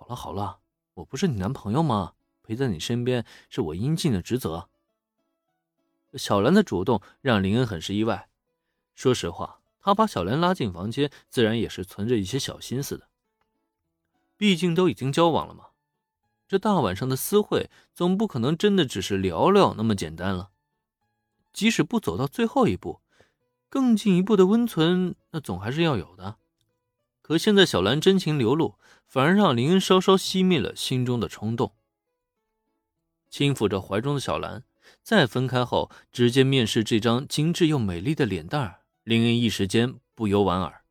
好了好了，我不是你男朋友吗？陪在你身边是我应尽的职责。小兰的主动让林恩很是意外。说实话，他把小兰拉进房间，自然也是存着一些小心思的。毕竟都已经交往了嘛，这大晚上的私会总不可能真的只是聊聊那么简单了。即使不走到最后一步，更进一步的温存，那总还是要有的。可现在小兰真情流露，反而让林恩稍稍熄灭了心中的冲动。轻抚着怀中的小兰，再分开后，直接面试这张精致又美丽的脸蛋儿，林恩一时间不由莞尔。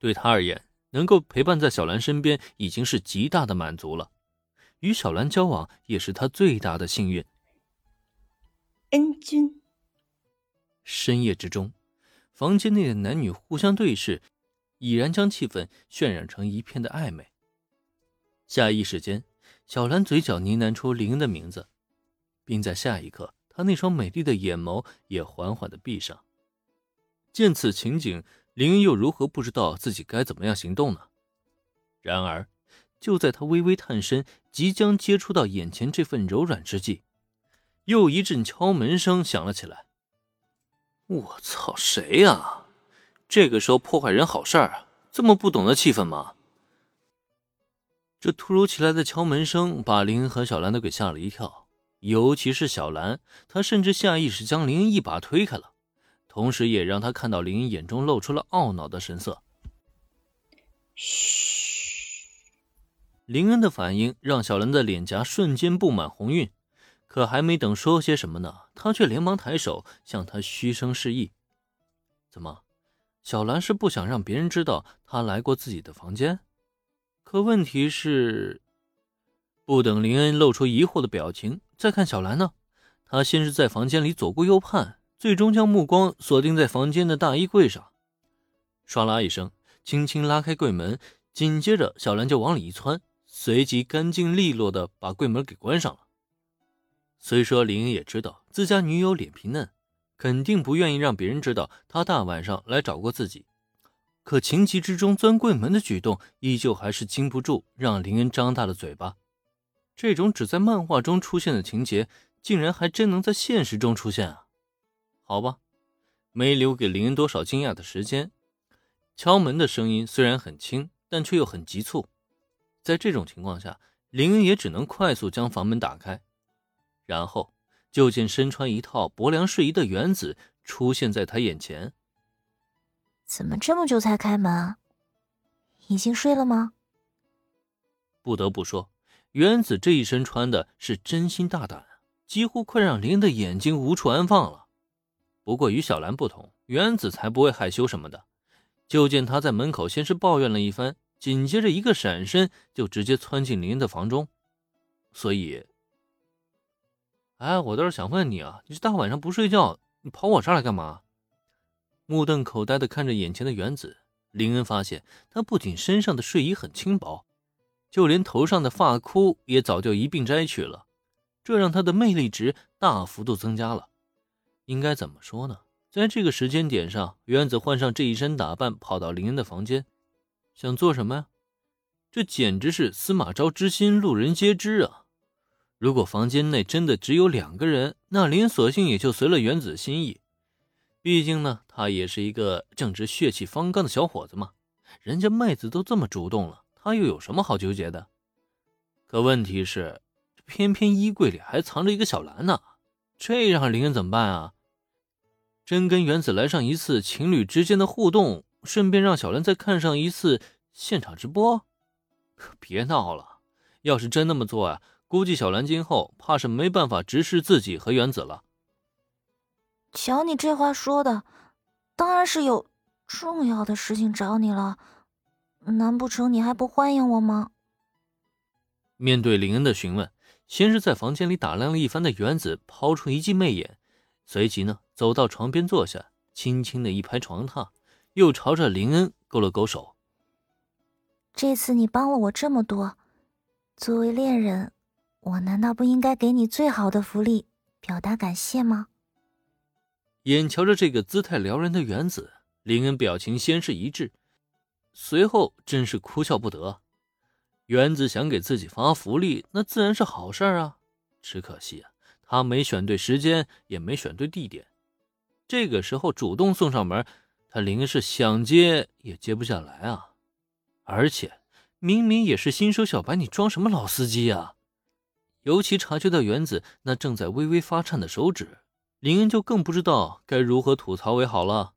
对他而言，能够陪伴在小兰身边，已经是极大的满足了。与小兰交往，也是他最大的幸运。恩君。深夜之中，房间内的男女互相对视，已然将气氛渲染成一片的暧昧。下意识间。小兰嘴角呢喃出林恩的名字，并在下一刻，她那双美丽的眼眸也缓缓的闭上。见此情景，林恩又如何不知道自己该怎么样行动呢？然而，就在他微微探身，即将接触到眼前这份柔软之际，又一阵敲门声响了起来。我操，谁呀？这个时候破坏人好事儿，这么不懂得气氛吗？这突如其来的敲门声把林恩和小兰都给吓了一跳，尤其是小兰，她甚至下意识将林恩一把推开了，同时也让她看到林恩眼中露出了懊恼的神色。嘘！林恩的反应让小兰的脸颊瞬间布满红晕，可还没等说些什么呢，她却连忙抬手向他嘘声示意。怎么，小兰是不想让别人知道她来过自己的房间？可问题是，不等林恩露出疑惑的表情，再看小兰呢？他先是在房间里左顾右盼，最终将目光锁定在房间的大衣柜上。唰啦一声，轻轻拉开柜门，紧接着小兰就往里一窜，随即干净利落的把柜门给关上了。虽说林恩也知道自家女友脸皮嫩，肯定不愿意让别人知道他大晚上来找过自己。可情急之中钻柜门的举动，依旧还是禁不住让林恩张大了嘴巴。这种只在漫画中出现的情节，竟然还真能在现实中出现啊！好吧，没留给林恩多少惊讶的时间。敲门的声音虽然很轻，但却又很急促。在这种情况下，林恩也只能快速将房门打开，然后就见身穿一套薄凉睡衣的原子出现在他眼前。怎么这么久才开门？已经睡了吗？不得不说，原子这一身穿的是真心大胆，几乎快让林的眼睛无处安放了。不过与小兰不同，原子才不会害羞什么的。就见他在门口先是抱怨了一番，紧接着一个闪身就直接窜进林的房中。所以，哎，我倒是想问你啊，你这大晚上不睡觉，你跑我这儿来干嘛？目瞪口呆的看着眼前的原子，林恩发现他不仅身上的睡衣很轻薄，就连头上的发箍也早就一并摘去了，这让他的魅力值大幅度增加了。应该怎么说呢？在这个时间点上，原子换上这一身打扮，跑到林恩的房间，想做什么呀？这简直是司马昭之心，路人皆知啊！如果房间内真的只有两个人，那林索性也就随了原子心意。毕竟呢，他也是一个正值血气方刚的小伙子嘛。人家妹子都这么主动了，他又有什么好纠结的？可问题是，偏偏衣柜里还藏着一个小兰呢，这让林恩怎么办啊？真跟原子来上一次情侣之间的互动，顺便让小兰再看上一次现场直播？别闹了，要是真那么做啊，估计小兰今后怕是没办法直视自己和原子了。瞧你这话说的，当然是有重要的事情找你了。难不成你还不欢迎我吗？面对林恩的询问，先是在房间里打量了一番的原子抛出一记媚眼，随即呢走到床边坐下，轻轻的一拍床榻，又朝着林恩勾了勾手。这次你帮了我这么多，作为恋人，我难道不应该给你最好的福利，表达感谢吗？眼瞧着这个姿态撩人的原子，林恩表情先是一滞，随后真是哭笑不得。原子想给自己发福利，那自然是好事啊。只可惜啊，他没选对时间，也没选对地点。这个时候主动送上门，他临时想接也接不下来啊。而且明明也是新手小白，你装什么老司机啊？尤其察觉到原子那正在微微发颤的手指，林恩就更不知道该如何吐槽为好了。